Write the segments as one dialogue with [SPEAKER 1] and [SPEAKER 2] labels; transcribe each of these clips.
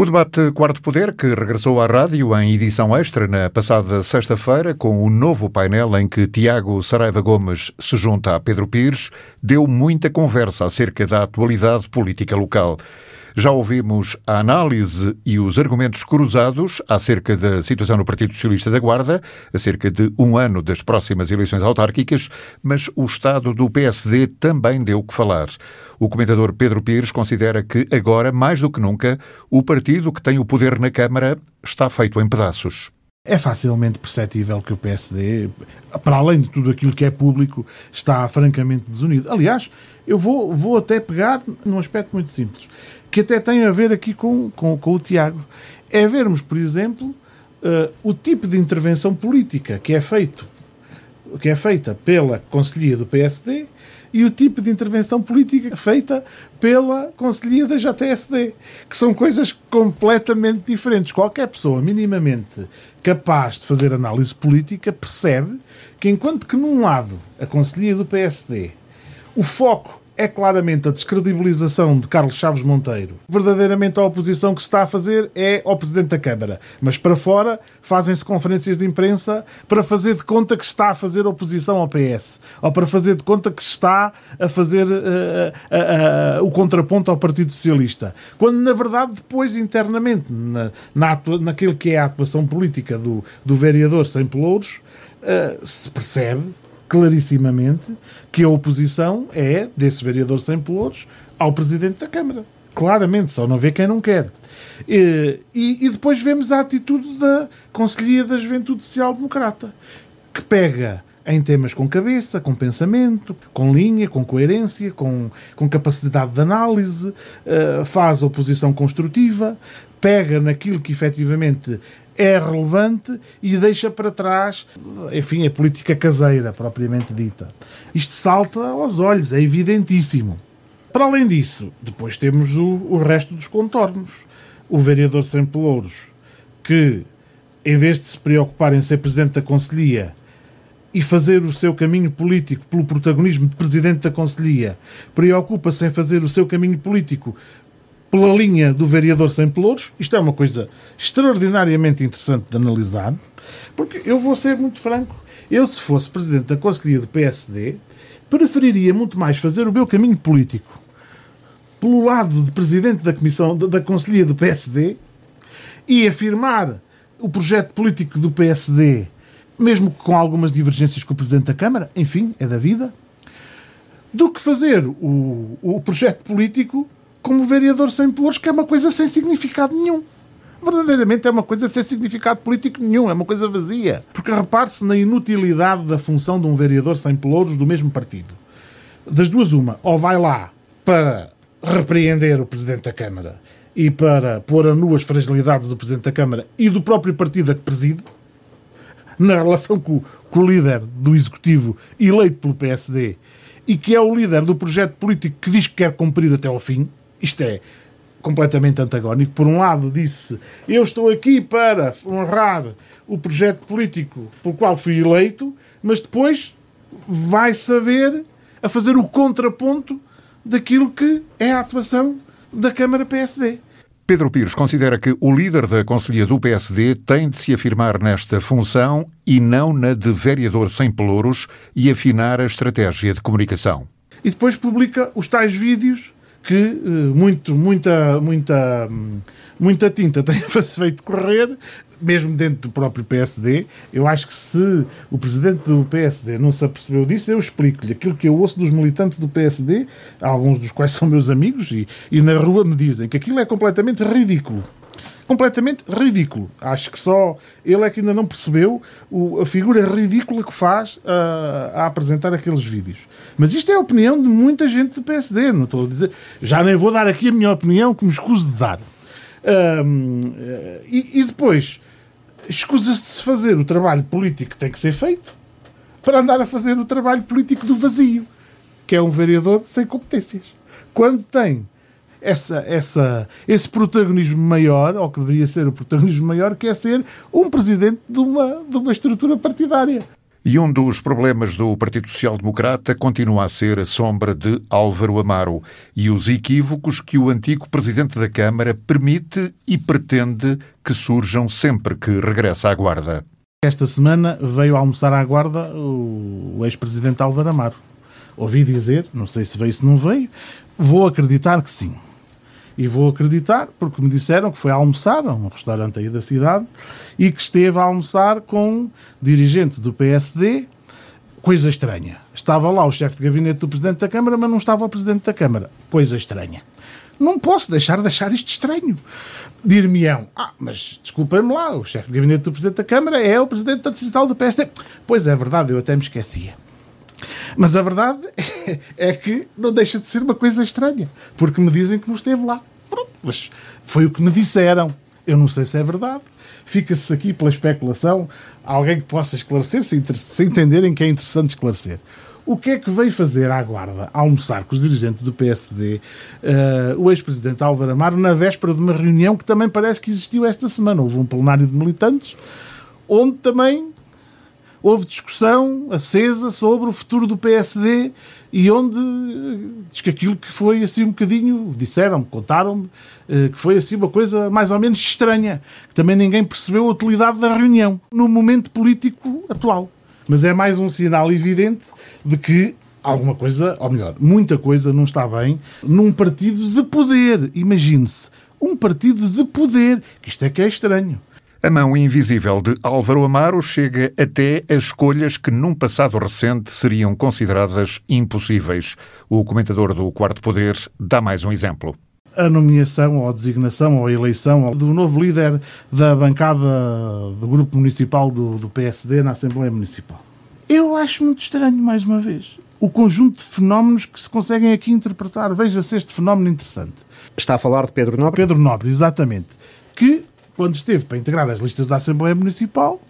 [SPEAKER 1] O debate Quarto Poder, que regressou à rádio em edição extra na passada sexta-feira, com o novo painel em que Tiago Saraiva Gomes se junta a Pedro Pires, deu muita conversa acerca da atualidade política local. Já ouvimos a análise e os argumentos cruzados acerca da situação no Partido Socialista da Guarda, acerca de um ano das próximas eleições autárquicas, mas o estado do PSD também deu que falar. O comentador Pedro Pires considera que agora, mais do que nunca, o partido que tem o poder na Câmara está feito em pedaços.
[SPEAKER 2] É facilmente perceptível que o PSD, para além de tudo aquilo que é público, está francamente desunido. Aliás, eu vou, vou até pegar num aspecto muito simples que até tem a ver aqui com, com, com o Tiago. É vermos, por exemplo, uh, o tipo de intervenção política que é feito que é feita pela Conselhia do PSD e o tipo de intervenção política feita pela Conselhia da JSD, que são coisas completamente diferentes. Qualquer pessoa minimamente capaz de fazer análise política percebe que, enquanto que num lado a Conselhia do PSD o foco é claramente a descredibilização de Carlos Chaves Monteiro. Verdadeiramente a oposição que se está a fazer é ao Presidente da Câmara. Mas para fora fazem-se conferências de imprensa para fazer de conta que está a fazer oposição ao PS. Ou para fazer de conta que está a fazer uh, uh, uh, o contraponto ao Partido Socialista. Quando, na verdade, depois, internamente, na, na naquilo que é a atuação política do, do vereador sem pelouros, eh, se percebe clarissimamente que a oposição é desse vereador sem pelouros ao Presidente da Câmara. Claramente, só não vê quem não quer. E, e, e depois vemos a atitude da Conselhia da Juventude Social Democrata, que pega em temas com cabeça, com pensamento, com linha, com coerência, com, com capacidade de análise, uh, faz oposição construtiva, pega naquilo que efetivamente é relevante e deixa para trás, enfim, a política caseira propriamente dita. Isto salta aos olhos, é evidentíssimo. Para além disso, depois temos o, o resto dos contornos. O vereador sem pelouros, que em vez de se preocupar em ser presidente da Conselhia e fazer o seu caminho político pelo protagonismo de presidente da Conselhia, preocupa-se em fazer o seu caminho político pela linha do vereador sem pelouros. Isto é uma coisa extraordinariamente interessante de analisar, porque eu vou ser muito franco. Eu, se fosse presidente da Conselhia do PSD, preferiria muito mais fazer o meu caminho político pelo lado de presidente da Comissão da Conselhia do PSD e afirmar o projeto político do PSD, mesmo com algumas divergências com o presidente da Câmara, enfim, é da vida, do que fazer o, o projeto político como vereador sem pelouros, que é uma coisa sem significado nenhum. Verdadeiramente é uma coisa sem significado político nenhum, é uma coisa vazia. Porque repare-se na inutilidade da função de um vereador sem pelouros do mesmo partido. Das duas, uma, ou vai lá para repreender o Presidente da Câmara e para pôr a nu as fragilidades do Presidente da Câmara e do próprio partido a que preside, na relação com, com o líder do Executivo eleito pelo PSD e que é o líder do projeto político que diz que quer cumprir até ao fim, isto é completamente antagónico. Por um lado, disse: Eu estou aqui para honrar o projeto político pelo qual fui eleito, mas depois vai saber a fazer o contraponto daquilo que é a atuação da Câmara PSD.
[SPEAKER 1] Pedro Pires considera que o líder da Conselhia do PSD tem de se afirmar nesta função e não na de vereador sem pelouros e afinar a estratégia de comunicação.
[SPEAKER 2] E depois publica os tais vídeos que eh, muito, muita, muita, muita tinta tem feito correr, mesmo dentro do próprio PSD. Eu acho que se o presidente do PSD não se apercebeu disso, eu explico-lhe aquilo que eu ouço dos militantes do PSD, alguns dos quais são meus amigos, e, e na rua me dizem que aquilo é completamente ridículo completamente ridículo. Acho que só ele é que ainda não percebeu o, a figura ridícula que faz a, a, apresentar aqueles vídeos. Mas isto é a opinião de muita gente do PSD, não estou a dizer. Já nem vou dar aqui a minha opinião, que me escuso de dar. Um, e, e depois, escusa-se de fazer o trabalho político que tem que ser feito para andar a fazer o trabalho político do vazio, que é um vereador sem competências. Quando tem essa, essa, esse protagonismo maior, ou que deveria ser o protagonismo maior, que é ser um presidente de uma, de uma estrutura partidária.
[SPEAKER 1] E um dos problemas do Partido Social Democrata continua a ser a sombra de Álvaro Amaro e os equívocos que o antigo presidente da Câmara permite e pretende que surjam sempre que regressa à Guarda.
[SPEAKER 2] Esta semana veio almoçar à Guarda o ex-presidente Álvaro Amaro. Ouvi dizer, não sei se veio, se não veio, vou acreditar que sim. E vou acreditar porque me disseram que foi almoçar a um restaurante aí da cidade e que esteve a almoçar com dirigentes do PSD. Coisa estranha. Estava lá o chefe de gabinete do Presidente da Câmara, mas não estava o Presidente da Câmara. Coisa estranha. Não posso deixar de achar isto estranho. Dir-me-ão, ah, mas desculpem-me lá, o chefe de gabinete do Presidente da Câmara é o Presidente da Distrital do PSD. Pois é verdade, eu até me esquecia. Mas a verdade é que não deixa de ser uma coisa estranha, porque me dizem que não esteve lá. Pronto, mas foi o que me disseram. Eu não sei se é verdade. Fica-se aqui pela especulação. Alguém que possa esclarecer, se, se entenderem que é interessante esclarecer. O que é que veio fazer à Guarda, almoçar com os dirigentes do PSD, uh, eh, o ex-presidente Álvaro Amaro, na véspera de uma reunião que também parece que existiu esta semana? Houve um plenário de militantes, onde também houve discussão acesa sobre o futuro do PSD e onde diz que aquilo que foi assim um bocadinho, disseram-me, contaram-me, eh, que foi assim uma coisa mais ou menos estranha, que também ninguém percebeu a utilidade da reunião no momento político atual. Mas é mais um sinal evidente de que alguma coisa, ou melhor, muita coisa não está bem num partido de poder. Imagine-se, um partido de poder, que isto é que é estranho.
[SPEAKER 1] A mão invisível de Álvaro Amaro chega até a escolhas que num passado recente seriam consideradas impossíveis. O comentador do Quarto Poder dá mais um exemplo.
[SPEAKER 2] A nomeação ou a designação ou a eleição do novo líder da bancada do grupo municipal do, do PSD na Assembleia Municipal. Eu acho muito estranho, mais uma vez, o conjunto de fenómenos que se conseguem aqui interpretar. Veja-se este fenómeno interessante.
[SPEAKER 3] Está a falar de Pedro Nobre?
[SPEAKER 2] Pedro Nobre, exatamente. Que quando esteve para integrar as listas da Assembleia Municipal,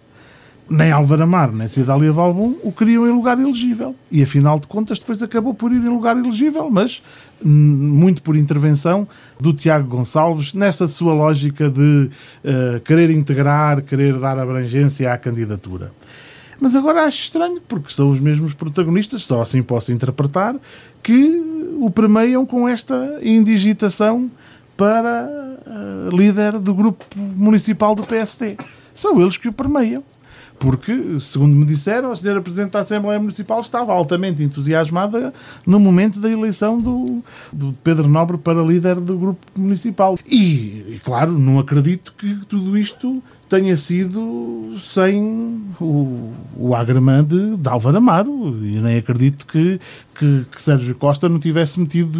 [SPEAKER 2] nem Álvaro Amar, nem Cidália Valbum o queriam em lugar elegível. E afinal de contas, depois acabou por ir em lugar elegível, mas hum, muito por intervenção do Tiago Gonçalves, nesta sua lógica de uh, querer integrar, querer dar abrangência à candidatura. Mas agora acho estranho, porque são os mesmos protagonistas, só assim posso interpretar, que o permeiam com esta indigitação para uh, líder do grupo municipal do PSD. São eles que o permeiam. Porque, segundo me disseram, a senhora Presidente da Assembleia Municipal estava altamente entusiasmada no momento da eleição do, do Pedro Nobre para líder do grupo municipal. E, e, claro, não acredito que tudo isto tenha sido sem o, o agremã de, de Álvaro Amaro. E nem acredito que, que, que, Sérgio Costa não tivesse metido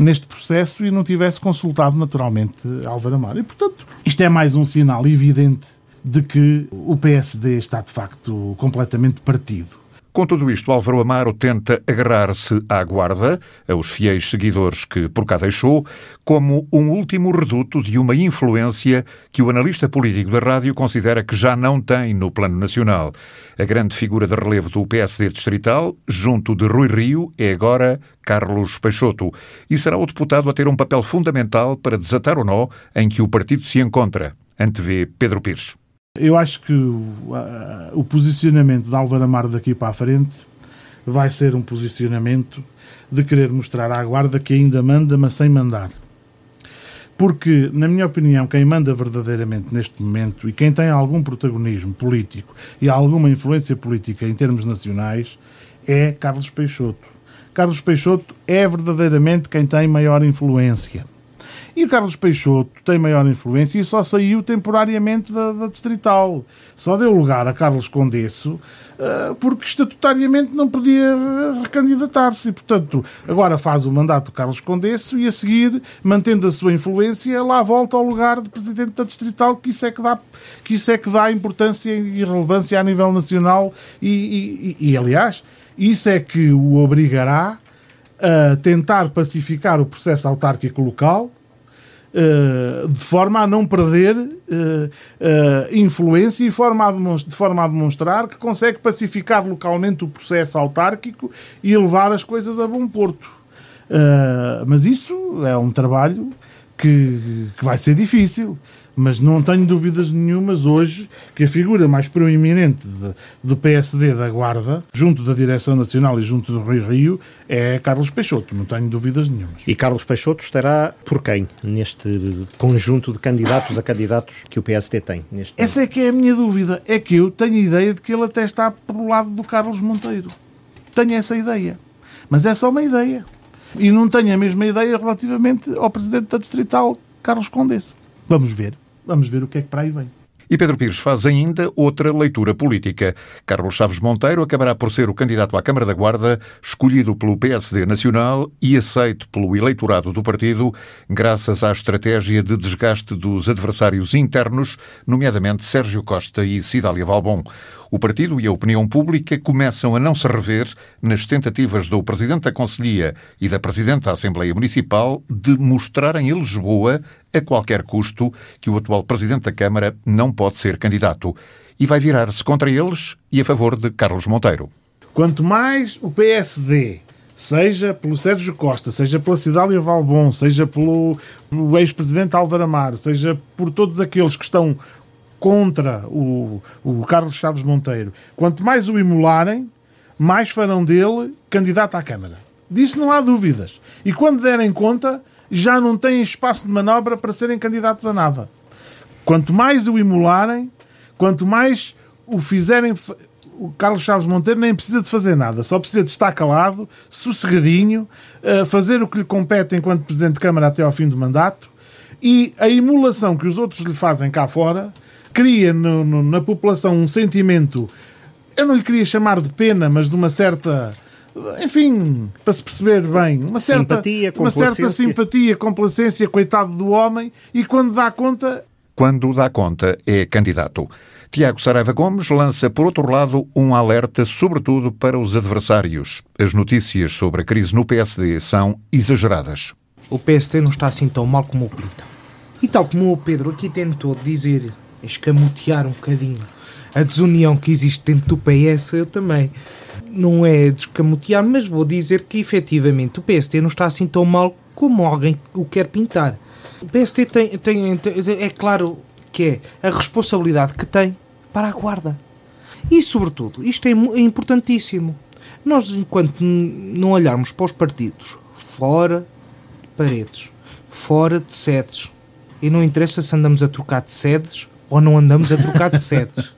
[SPEAKER 2] neste processo e não tivesse consultado naturalmente Álvaro Amaro. E, portanto, isto é mais um sinal evidente de que o PSD está de facto completamente partido.
[SPEAKER 1] Com tudo isto, Álvaro Amaro tenta agarrar-se à guarda, aos fiéis seguidores que por cá deixou, como um último reduto de uma influência que o analista político da rádio considera que já não tem no plano nacional. A grande figura de relevo do PSD distrital, junto de Rui Rio, é agora Carlos Peixoto, e será o deputado a ter um papel fundamental para desatar o nó em que o partido se encontra, antevê Pedro Pires.
[SPEAKER 2] Eu acho que o, o posicionamento de Álvaro Amaro daqui para a frente vai ser um posicionamento de querer mostrar à guarda que ainda manda, mas sem mandar. Porque, na minha opinião, quem manda verdadeiramente neste momento e quem tem algum protagonismo político e alguma influência política em termos nacionais é Carlos Peixoto. Carlos Peixoto é verdadeiramente quem tem maior influência. E o Carlos Peixoto tem maior influência e só saiu temporariamente da, da Distrital. Só deu lugar a Carlos Condesso uh, porque estatutariamente não podia recandidatar-se. Portanto, agora faz o mandato do Carlos Condesso e a seguir, mantendo a sua influência, lá volta ao lugar de Presidente da Distrital, que isso é que dá, que isso é que dá importância e relevância a nível nacional e, e, e aliás, isso é que o obrigará a tentar pacificar o processo autárquico local eh, de forma a não perder uh, uh, influência e de forma a demonstrar que consegue pacificar localmente o processo autárquico e levar as coisas a bom porto. mas isso é um trabalho que vai ser difícil mas não tenho dúvidas nenhumas hoje que a figura mais proeminente de, do PSD da Guarda, junto da Direção Nacional e junto do Rio Rio, é Carlos Peixoto, não tenho dúvidas nenhumas.
[SPEAKER 3] E Carlos Peixoto estará por quem neste conjunto de candidatos a candidatos que o PSD tem? Neste
[SPEAKER 2] Essa é que é a minha dúvida, é que eu tenho a ideia de que ele até está pelo lado do Carlos Monteiro. Tenho essa ideia, mas é só uma ideia. E não tenho a mesma ideia relativamente ao Presidente da Distrital, Carlos Condesso. Vamos ver. Vamos ver o que é que para aí vem.
[SPEAKER 1] E Pedro Pires faz ainda outra leitura política. Carlos Chaves Monteiro acabará por ser o candidato à Câmara da Guarda, escolhido pelo PSD Nacional e aceito pelo eleitorado do partido, graças à estratégia de desgaste dos adversários internos, nomeadamente Sérgio Costa e Cidália Valbon. O partido e a opinião pública começam a não se rever nas tentativas do Presidente da Conselhia e da Presidente da Assembleia Municipal de mostrarem a Lisboa, a qualquer custo, que o atual Presidente da Câmara não pode ser candidato. E vai virar-se contra eles e a favor de Carlos Monteiro.
[SPEAKER 2] Quanto mais o PSD seja pelo Sérgio Costa, seja pela Cidália Valbon, seja pelo ex-presidente Álvaro Amaro, seja por todos aqueles que estão contra o, o Carlos Chaves Monteiro, quanto mais o emularem, mais farão dele candidato à Câmara. Disso não há dúvidas. E quando derem conta, já não têm espaço de manobra para serem candidatos a nada. Quanto mais o emularem, quanto mais o fizerem. O Carlos Chaves Monteiro nem precisa de fazer nada, só precisa de estar calado, sossegadinho, eh, fazer o que lhe compete enquanto Presidente de Câmara até ao fim do mandato e a emulação que os outros lhe fazem cá fora cria no, no, na população um sentimento, eu não lhe queria chamar de pena, mas de uma certa enfim, para se perceber bem, uma certa
[SPEAKER 3] simpatia,
[SPEAKER 2] uma certa simpatia, complacência, coitado do homem, e quando dá conta.
[SPEAKER 1] Quando dá conta, é candidato. Tiago Saraiva Gomes lança, por outro lado, um alerta, sobretudo para os adversários. As notícias sobre a crise no PSD são exageradas.
[SPEAKER 4] O PSD não está assim tão mal como o pinta. E tal como o Pedro aqui tentou dizer escamotear um bocadinho a desunião que existe dentro do PS, eu também. Não é descamotear, mas vou dizer que efetivamente o PST não está assim tão mal como alguém o quer pintar. O PST tem, tem, é claro que é a responsabilidade que tem para a guarda. E, sobretudo, isto é, é importantíssimo. Nós, enquanto não olharmos para os partidos fora de paredes, fora de sedes, e não interessa se andamos a trocar de sedes ou não andamos a trocar de sedes.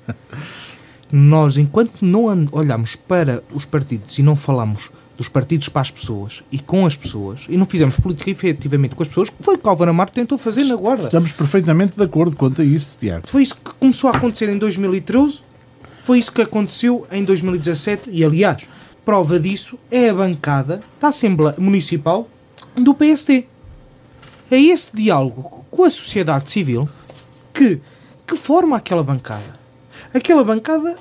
[SPEAKER 4] Nós, enquanto não olhamos para os partidos e não falamos dos partidos para as pessoas e com as pessoas e não fizemos política efetivamente com as pessoas, que foi o que Álvaro Amaro tentou fazer na Guarda.
[SPEAKER 2] Estamos perfeitamente de acordo quanto a isso, Tiago.
[SPEAKER 4] Foi isso que começou a acontecer em 2013, foi isso que aconteceu em 2017 e, aliás, prova disso é a bancada da Assembleia Municipal do PSD. É esse diálogo com a sociedade civil que que forma aquela bancada? Aquela bancada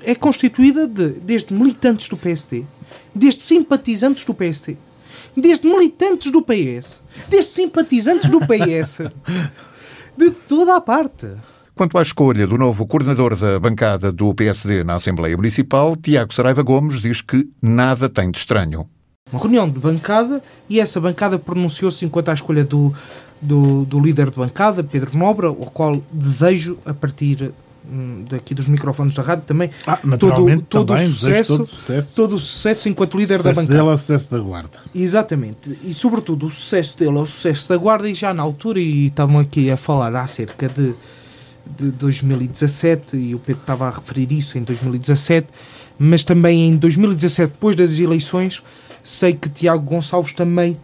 [SPEAKER 4] é constituída de, desde militantes do PSD, desde simpatizantes do PSD, desde militantes do PS, desde simpatizantes do PS, de toda a parte.
[SPEAKER 1] Quanto à escolha do novo coordenador da bancada do PSD na Assembleia Municipal, Tiago Saraiva Gomes diz que nada tem de estranho.
[SPEAKER 4] Uma reunião de bancada e essa bancada pronunciou-se enquanto à escolha do do, do líder de bancada, Pedro Nobre, ao qual desejo, a partir hum, daqui dos microfones da rádio também
[SPEAKER 2] ah, todo,
[SPEAKER 4] todo,
[SPEAKER 2] também,
[SPEAKER 4] o sucesso,
[SPEAKER 2] todo, sucesso,
[SPEAKER 4] todo o sucesso enquanto líder
[SPEAKER 2] sucesso
[SPEAKER 4] da bancada.
[SPEAKER 2] dele é o sucesso da guarda.
[SPEAKER 4] Exatamente. E sobretudo o sucesso dele é o sucesso da guarda e já na altura, e estavam aqui a falar acerca de, de 2017 e o Pedro estava a referir isso em 2017, mas também em 2017, depois das eleições, sei que Tiago Gonçalves também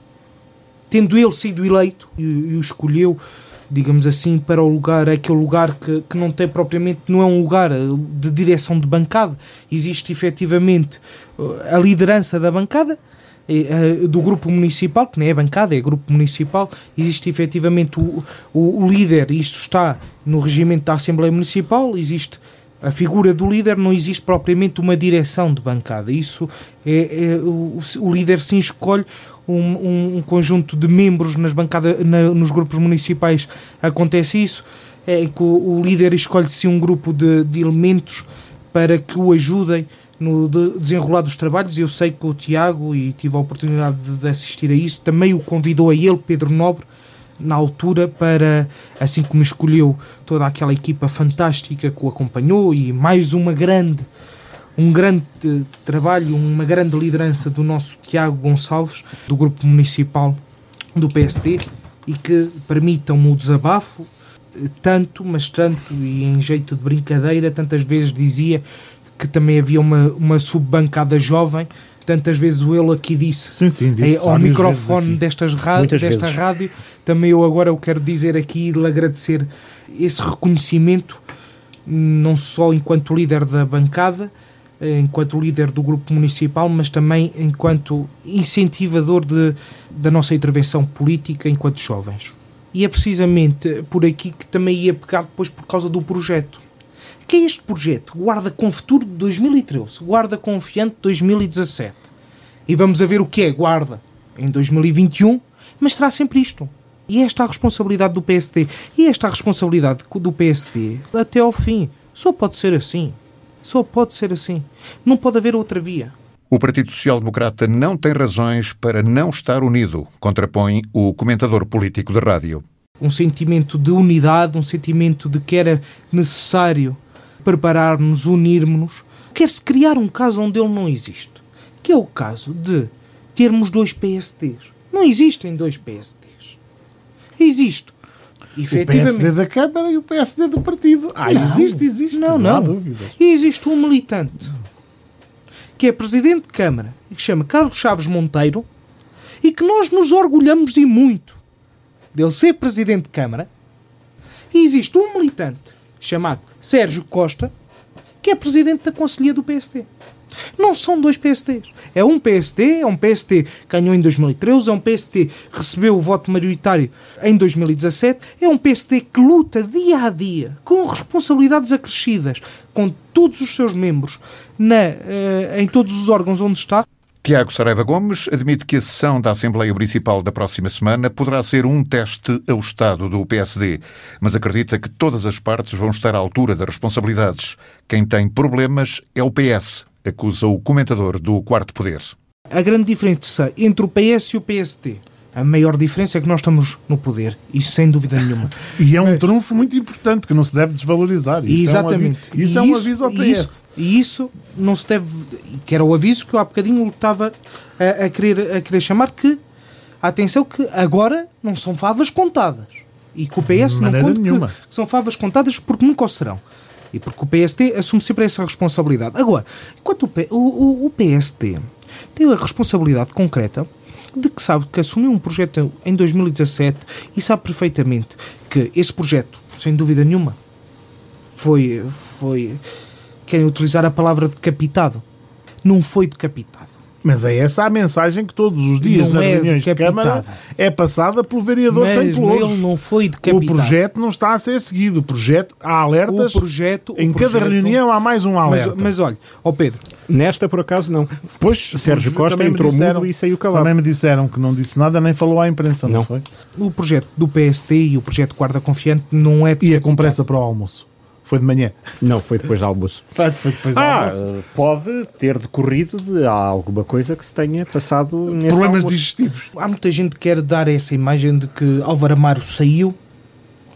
[SPEAKER 4] tendo ele sido eleito e, o escolheu, digamos assim, para o lugar, aquele lugar que, que não tem propriamente, não é um lugar eh, de direção de bancada, existe efetivamente eh, a liderança da bancada, eh, do grupo municipal, que não é bancada, é grupo municipal, existe efetivamente o, o, o líder, isto está no regimento da Assembleia Municipal, existe a figura do líder, não existe propriamente uma direção de bancada. Isso é, é o, o líder sim escolhe um, um, conjunto de membros nas bancadas, na, nos grupos municipais acontece isso, é que o, o líder escolhe-se um grupo de, de, elementos para que o ajudem no de desenrolar dos trabalhos. Eu sei que o Tiago, e tive a oportunidade de, de, assistir a isso, também o convidou a ele, Pedro Nobre, na altura para, assim como escolheu toda aquela equipa fantástica que o acompanhou e mais uma grande, um grande trabalho, uma grande liderança do nosso Tiago Gonçalves, do grupo municipal do PSD, e que permitam o desabafo, tanto, mas tanto, e em jeito de brincadeira, tantas vezes dizia que também havia uma, uma subbancada jovem tantas vezes o ele aqui disse,
[SPEAKER 2] sim, sim, disse
[SPEAKER 4] ao microfone destas rádio, desta vezes. rádio, também eu agora eu quero dizer aqui e lhe agradecer esse reconhecimento, não só enquanto líder da bancada, enquanto líder do grupo municipal, mas também enquanto incentivador de, da nossa intervenção política enquanto jovens. E é precisamente por aqui que também ia pegar depois por causa do projeto que é este projeto? Guarda com Futuro de 2013, Guarda Confiante de 2017. E vamos a ver o que é Guarda em 2021, mas terá sempre isto. E esta é a responsabilidade do PSD. E esta é a responsabilidade do PSD até ao fim. Só pode ser assim. Só pode ser assim. Não pode haver outra via.
[SPEAKER 1] O Partido Social Democrata não tem razões para não estar unido, contrapõe o comentador político de rádio.
[SPEAKER 4] Um sentimento de unidade, um sentimento de que era necessário preparar-nos, unirmos-nos, quer-se criar um caso onde ele não existe. Que é o caso de termos dois PSDs. Não existem dois PSDs. Existe.
[SPEAKER 2] O PSD da Câmara e o PSD do partido. Ah, não, existe, existe.
[SPEAKER 4] Não, não. não. E existe um militante que é presidente de Câmara e que chama Carlos Chaves Monteiro e que nós nos orgulhamos e muito dele ser presidente de Câmara. E existe um militante chamado Sérgio Costa, que é presidente da Conselhia do PSD. Não são dois PSDs. É um PSD, é um que ganhou em 2013, é um que recebeu o voto maioritário em 2017, é um PSD que luta dia a dia, com responsabilidades acrescidas, com todos os seus membros, na, uh, em todos os órgãos onde está,
[SPEAKER 1] Tiago Saraiva Gomes admite que a sessão da Assembleia Municipal da próxima semana poderá ser um teste ao Estado do PSD, mas acredita que todas as partes vão estar à altura das responsabilidades. Quem tem problemas é o PS, acusa o comentador do Quarto Poder.
[SPEAKER 4] A grande diferença entre o PS e o PSD a maior diferença é que nós estamos no poder, isso sem dúvida nenhuma.
[SPEAKER 2] e é um trunfo muito importante que não se deve desvalorizar.
[SPEAKER 4] Isso Exatamente.
[SPEAKER 2] É um isso, é um aviso ao PS.
[SPEAKER 4] Isso, e isso não se deve. que era o aviso que eu há bocadinho estava a, a, querer, a querer chamar que. Atenção, que agora não são favas contadas. E que o PS não conta nenhuma. que são favas contadas porque nunca o serão. E porque o PSD assume sempre essa responsabilidade. Agora, enquanto o, o, o PSD tem a responsabilidade concreta de que sabe que assumiu um projeto em 2017 e sabe perfeitamente que esse projeto, sem dúvida nenhuma, foi. foi querem utilizar a palavra decapitado. Não foi decapitado.
[SPEAKER 2] Mas é essa a mensagem que todos os dias não nas é reuniões de Câmara é passada pelo vereador
[SPEAKER 4] mas
[SPEAKER 2] sem pelouros.
[SPEAKER 4] ele não foi decapitado.
[SPEAKER 2] O projeto não está a ser seguido. O projeto, há alertas.
[SPEAKER 4] O projeto,
[SPEAKER 2] em
[SPEAKER 4] o
[SPEAKER 2] cada
[SPEAKER 4] projeto,
[SPEAKER 2] reunião há mais um alerta.
[SPEAKER 4] Mas, mas olha, ó Pedro.
[SPEAKER 3] Nesta, por acaso, não.
[SPEAKER 2] Pois,
[SPEAKER 3] Sérgio Costa entrou disseram, mudo e saiu calado.
[SPEAKER 2] Também me disseram que não disse nada, nem falou à imprensa, não, não foi?
[SPEAKER 4] O projeto do PSD e o projeto Guarda Confiante não é...
[SPEAKER 2] Ia com pressa para o almoço. Foi de manhã?
[SPEAKER 3] Não, foi depois do almoço.
[SPEAKER 2] foi depois do
[SPEAKER 3] ah, almoço. pode ter decorrido de alguma coisa que se tenha passado nesse
[SPEAKER 2] Problemas
[SPEAKER 3] almoço.
[SPEAKER 2] digestivos.
[SPEAKER 4] Há muita gente que quer dar essa imagem de que Álvaro Amaro saiu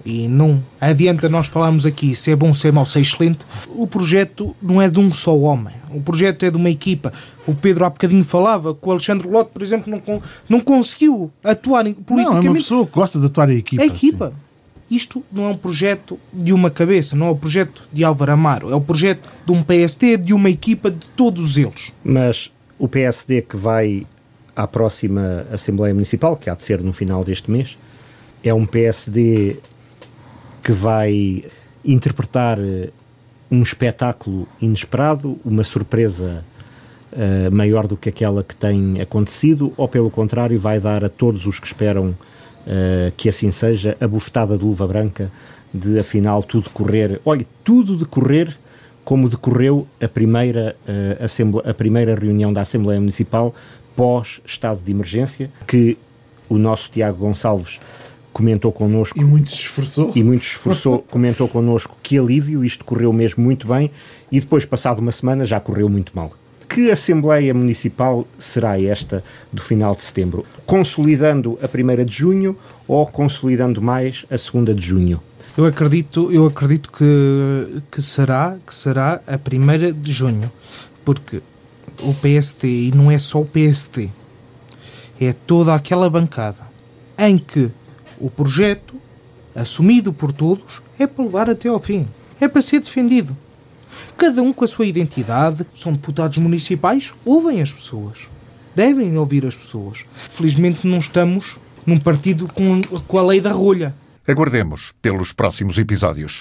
[SPEAKER 4] e não adianta nós falarmos aqui se é bom, se é mau, se é excelente. O projeto não é de um só homem. O projeto é de uma equipa. O Pedro há bocadinho falava que o Alexandre Lote, por exemplo, não, não conseguiu atuar politicamente. Não, é
[SPEAKER 2] uma pessoa que gosta de atuar a equipa.
[SPEAKER 4] A equipa. Assim. Isto não é um projeto de uma cabeça, não é um projeto de Álvaro Amaro, é o um projeto de um PSD, de uma equipa de todos eles.
[SPEAKER 3] Mas o PSD que vai à próxima Assembleia Municipal, que há de ser no final deste mês, é um PSD que vai interpretar eh, um espetáculo inesperado, uma surpresa uh, maior do que aquela que tem acontecido, ou pelo contrário, vai dar a todos os que esperam uh, que assim seja, a bufetada de luva branca de afinal tudo correr, olha, tudo decorrer como decorreu a primeira, uh, a primeira reunião da Assembleia Municipal pós-estado de emergência, que o nosso Tiago Gonçalves comentou connosco.
[SPEAKER 2] E muito se esforçou.
[SPEAKER 3] E muito se esforçou, comentou connosco que alívio, isto correu mesmo muito bem, e depois, passado uma semana, já correu muito mal. Que Assembleia Municipal será esta do final de setembro? Consolidando a primeira de junho ou consolidando mais a segunda de junho?
[SPEAKER 4] Eu acredito, eu acredito que, que, será, que será a primeira de junho, porque o PST, e não é só o PST, é toda aquela bancada em que o projeto, assumido por todos, é para levar até ao fim, é para ser defendido. Cada um com a sua identidade, são deputados municipais, ouvem as pessoas. Devem ouvir as pessoas. Felizmente não estamos num partido com, com a lei da rolha.
[SPEAKER 1] Aguardemos pelos próximos episódios.